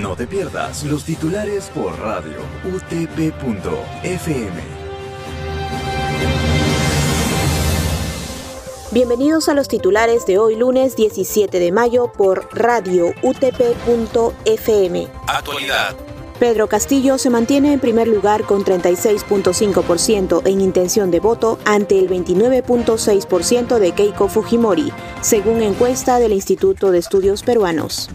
No te pierdas los titulares por radio utp.fm. Bienvenidos a los titulares de hoy lunes 17 de mayo por radio utp.fm. Actualidad. Pedro Castillo se mantiene en primer lugar con 36.5% en intención de voto ante el 29.6% de Keiko Fujimori, según encuesta del Instituto de Estudios Peruanos.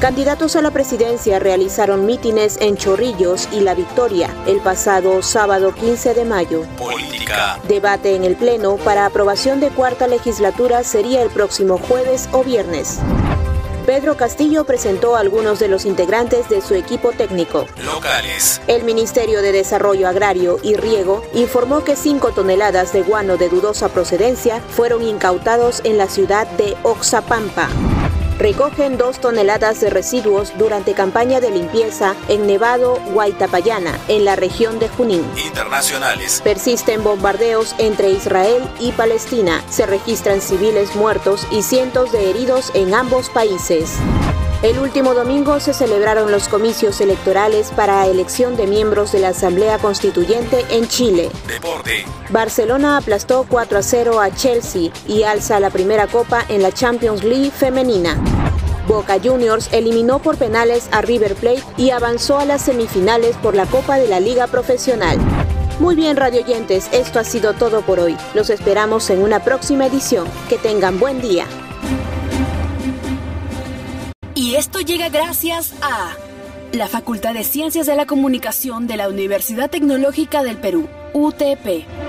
Candidatos a la presidencia realizaron mítines en Chorrillos y La Victoria el pasado sábado 15 de mayo. Política. Debate en el Pleno para aprobación de cuarta legislatura sería el próximo jueves o viernes. Pedro Castillo presentó a algunos de los integrantes de su equipo técnico. Locales. El Ministerio de Desarrollo Agrario y Riego informó que 5 toneladas de guano de dudosa procedencia fueron incautados en la ciudad de Oxapampa recogen dos toneladas de residuos durante campaña de limpieza en Nevado, Guaitapayana, en la región de Junín. Internacionales. Persisten bombardeos entre Israel y Palestina. Se registran civiles muertos y cientos de heridos en ambos países. El último domingo se celebraron los comicios electorales para elección de miembros de la Asamblea Constituyente en Chile. Deporte. Barcelona aplastó 4 a 0 a Chelsea y alza la primera copa en la Champions League femenina. Boca Juniors eliminó por penales a River Plate y avanzó a las semifinales por la Copa de la Liga Profesional. Muy bien, radioyentes, esto ha sido todo por hoy. Los esperamos en una próxima edición. Que tengan buen día. Y esto llega gracias a la Facultad de Ciencias de la Comunicación de la Universidad Tecnológica del Perú, UTP.